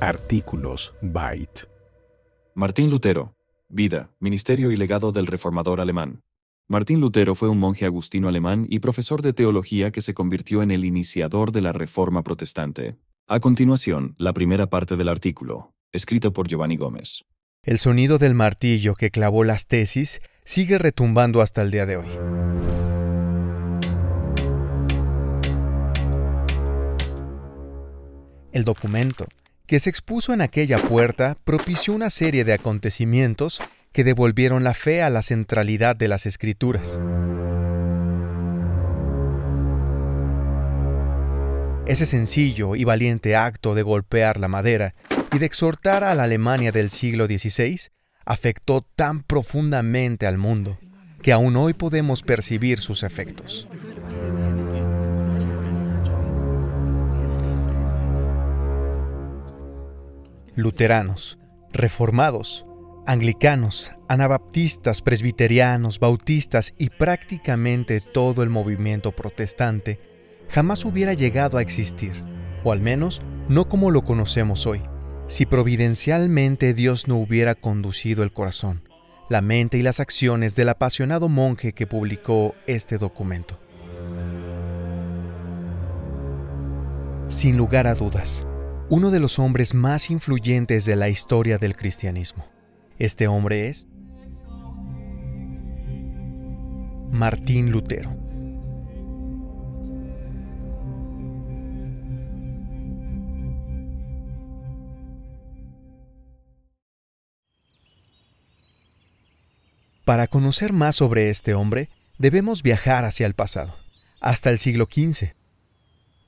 Artículos Byte. Martín Lutero. Vida, ministerio y legado del reformador alemán. Martín Lutero fue un monje agustino alemán y profesor de teología que se convirtió en el iniciador de la Reforma protestante. A continuación, la primera parte del artículo, escrito por Giovanni Gómez. El sonido del martillo que clavó las tesis sigue retumbando hasta el día de hoy. El documento, que se expuso en aquella puerta, propició una serie de acontecimientos que devolvieron la fe a la centralidad de las escrituras. Ese sencillo y valiente acto de golpear la madera y de exhortar a la Alemania del siglo XVI afectó tan profundamente al mundo que aún hoy podemos percibir sus efectos. Luteranos, reformados, anglicanos, anabaptistas, presbiterianos, bautistas y prácticamente todo el movimiento protestante jamás hubiera llegado a existir, o al menos no como lo conocemos hoy, si providencialmente Dios no hubiera conducido el corazón, la mente y las acciones del apasionado monje que publicó este documento. Sin lugar a dudas, uno de los hombres más influyentes de la historia del cristianismo. Este hombre es Martín Lutero. Para conocer más sobre este hombre, debemos viajar hacia el pasado, hasta el siglo XV.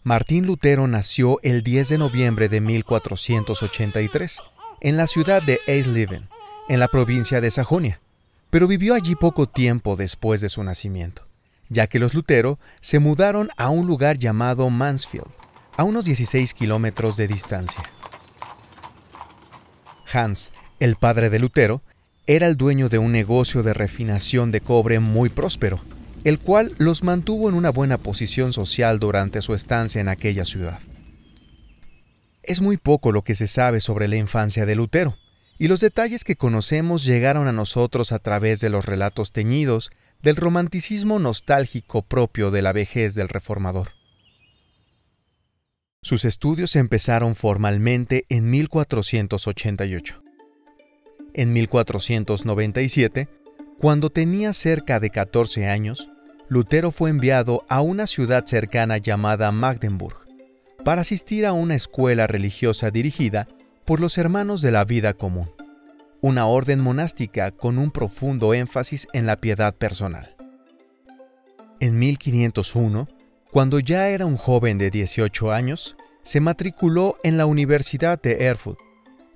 Martín Lutero nació el 10 de noviembre de 1483 en la ciudad de Eisleben, en la provincia de Sajonia, pero vivió allí poco tiempo después de su nacimiento, ya que los Lutero se mudaron a un lugar llamado Mansfield, a unos 16 kilómetros de distancia. Hans, el padre de Lutero, era el dueño de un negocio de refinación de cobre muy próspero, el cual los mantuvo en una buena posición social durante su estancia en aquella ciudad. Es muy poco lo que se sabe sobre la infancia de Lutero, y los detalles que conocemos llegaron a nosotros a través de los relatos teñidos del romanticismo nostálgico propio de la vejez del reformador. Sus estudios empezaron formalmente en 1488 en 1497, cuando tenía cerca de 14 años, Lutero fue enviado a una ciudad cercana llamada Magdeburg para asistir a una escuela religiosa dirigida por los hermanos de la vida común, una orden monástica con un profundo énfasis en la piedad personal. En 1501, cuando ya era un joven de 18 años, se matriculó en la Universidad de Erfurt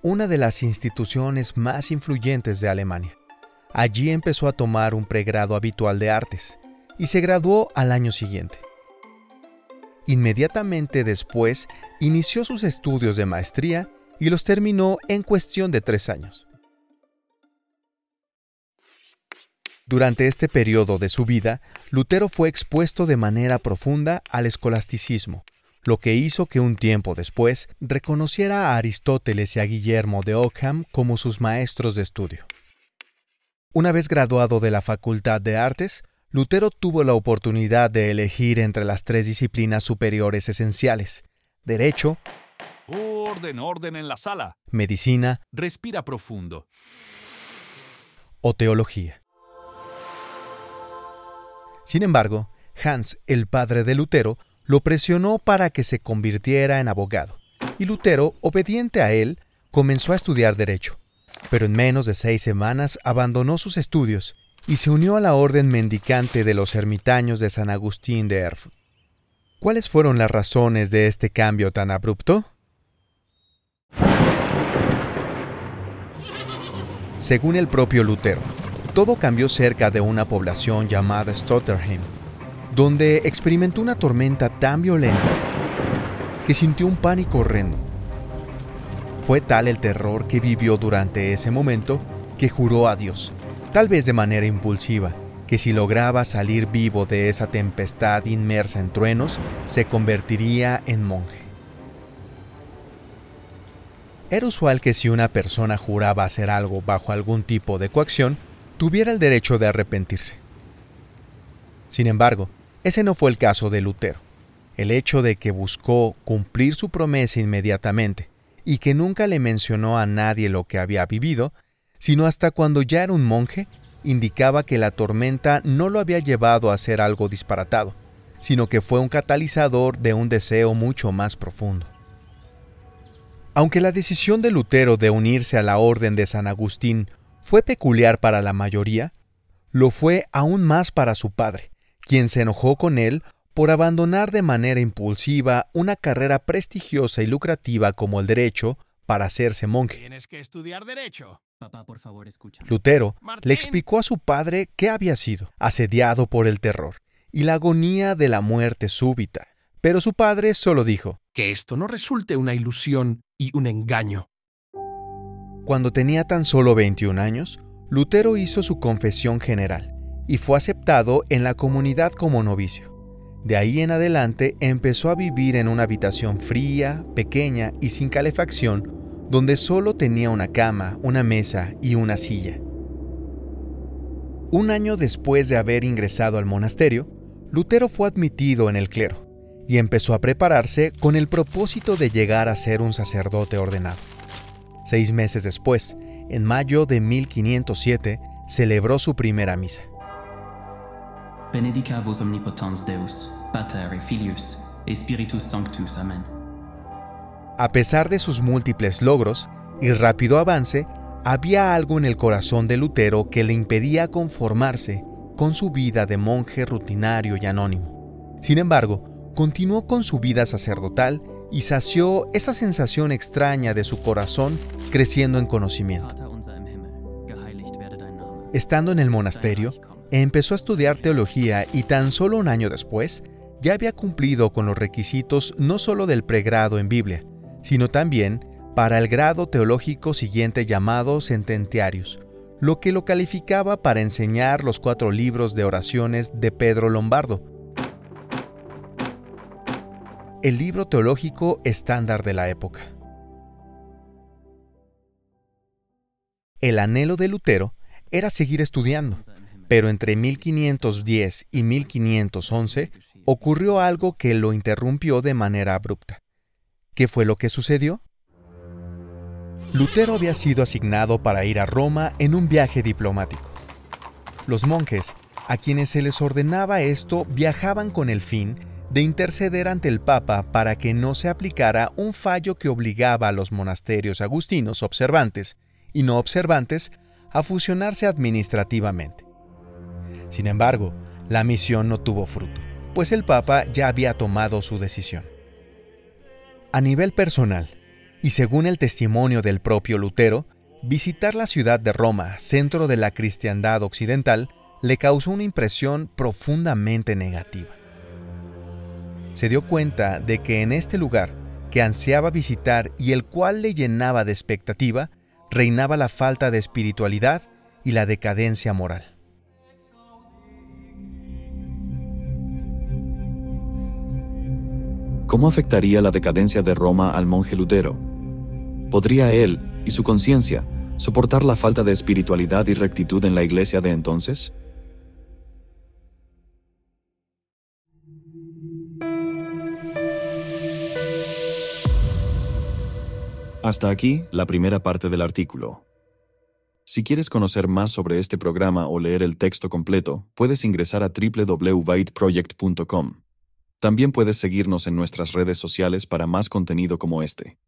una de las instituciones más influyentes de Alemania. Allí empezó a tomar un pregrado habitual de artes y se graduó al año siguiente. Inmediatamente después inició sus estudios de maestría y los terminó en cuestión de tres años. Durante este periodo de su vida, Lutero fue expuesto de manera profunda al escolasticismo, lo que hizo que un tiempo después reconociera a Aristóteles y a Guillermo de Ockham como sus maestros de estudio. Una vez graduado de la Facultad de Artes, Lutero tuvo la oportunidad de elegir entre las tres disciplinas superiores esenciales, Derecho, Orden, orden en la sala. Medicina, Respira profundo. o Teología. Sin embargo, Hans, el padre de Lutero, lo presionó para que se convirtiera en abogado, y Lutero, obediente a él, comenzó a estudiar derecho, pero en menos de seis semanas abandonó sus estudios y se unió a la orden mendicante de los ermitaños de San Agustín de Erfurt. ¿Cuáles fueron las razones de este cambio tan abrupto? Según el propio Lutero, todo cambió cerca de una población llamada Stotterheim, donde experimentó una tormenta tan violenta que sintió un pánico horrendo. Fue tal el terror que vivió durante ese momento que juró a Dios, tal vez de manera impulsiva, que si lograba salir vivo de esa tempestad inmersa en truenos, se convertiría en monje. Era usual que si una persona juraba hacer algo bajo algún tipo de coacción, tuviera el derecho de arrepentirse. Sin embargo, ese no fue el caso de Lutero. El hecho de que buscó cumplir su promesa inmediatamente y que nunca le mencionó a nadie lo que había vivido, sino hasta cuando ya era un monje, indicaba que la tormenta no lo había llevado a hacer algo disparatado, sino que fue un catalizador de un deseo mucho más profundo. Aunque la decisión de Lutero de unirse a la Orden de San Agustín fue peculiar para la mayoría, lo fue aún más para su padre, quien se enojó con él por abandonar de manera impulsiva una carrera prestigiosa y lucrativa como el derecho para hacerse monje. Tienes que estudiar derecho. Papá, por favor, escucha. Lutero Martín. le explicó a su padre qué había sido, asediado por el terror y la agonía de la muerte súbita. Pero su padre solo dijo, Que esto no resulte una ilusión y un engaño. Cuando tenía tan solo 21 años, Lutero hizo su confesión general y fue aceptado en la comunidad como novicio. De ahí en adelante empezó a vivir en una habitación fría, pequeña y sin calefacción, donde solo tenía una cama, una mesa y una silla. Un año después de haber ingresado al monasterio, Lutero fue admitido en el clero y empezó a prepararse con el propósito de llegar a ser un sacerdote ordenado. Seis meses después, en mayo de 1507, celebró su primera misa. Benedica vos omnipotens Deus, Pater et Filius, et Spiritus Sanctus. Amen. A pesar de sus múltiples logros y rápido avance, había algo en el corazón de Lutero que le impedía conformarse con su vida de monje rutinario y anónimo. Sin embargo, continuó con su vida sacerdotal y sació esa sensación extraña de su corazón creciendo en conocimiento. Estando en el monasterio. Empezó a estudiar teología y tan solo un año después ya había cumplido con los requisitos no solo del pregrado en Biblia, sino también para el grado teológico siguiente llamado Sententiarius, lo que lo calificaba para enseñar los cuatro libros de oraciones de Pedro Lombardo, el libro teológico estándar de la época. El anhelo de Lutero era seguir estudiando. Pero entre 1510 y 1511 ocurrió algo que lo interrumpió de manera abrupta. ¿Qué fue lo que sucedió? Lutero había sido asignado para ir a Roma en un viaje diplomático. Los monjes, a quienes se les ordenaba esto, viajaban con el fin de interceder ante el Papa para que no se aplicara un fallo que obligaba a los monasterios agustinos observantes y no observantes a fusionarse administrativamente. Sin embargo, la misión no tuvo fruto, pues el Papa ya había tomado su decisión. A nivel personal, y según el testimonio del propio Lutero, visitar la ciudad de Roma, centro de la cristiandad occidental, le causó una impresión profundamente negativa. Se dio cuenta de que en este lugar, que ansiaba visitar y el cual le llenaba de expectativa, reinaba la falta de espiritualidad y la decadencia moral. ¿Cómo afectaría la decadencia de Roma al monje Lutero? ¿Podría él y su conciencia soportar la falta de espiritualidad y rectitud en la iglesia de entonces? Hasta aquí la primera parte del artículo. Si quieres conocer más sobre este programa o leer el texto completo, puedes ingresar a www.byteproject.com. También puedes seguirnos en nuestras redes sociales para más contenido como este.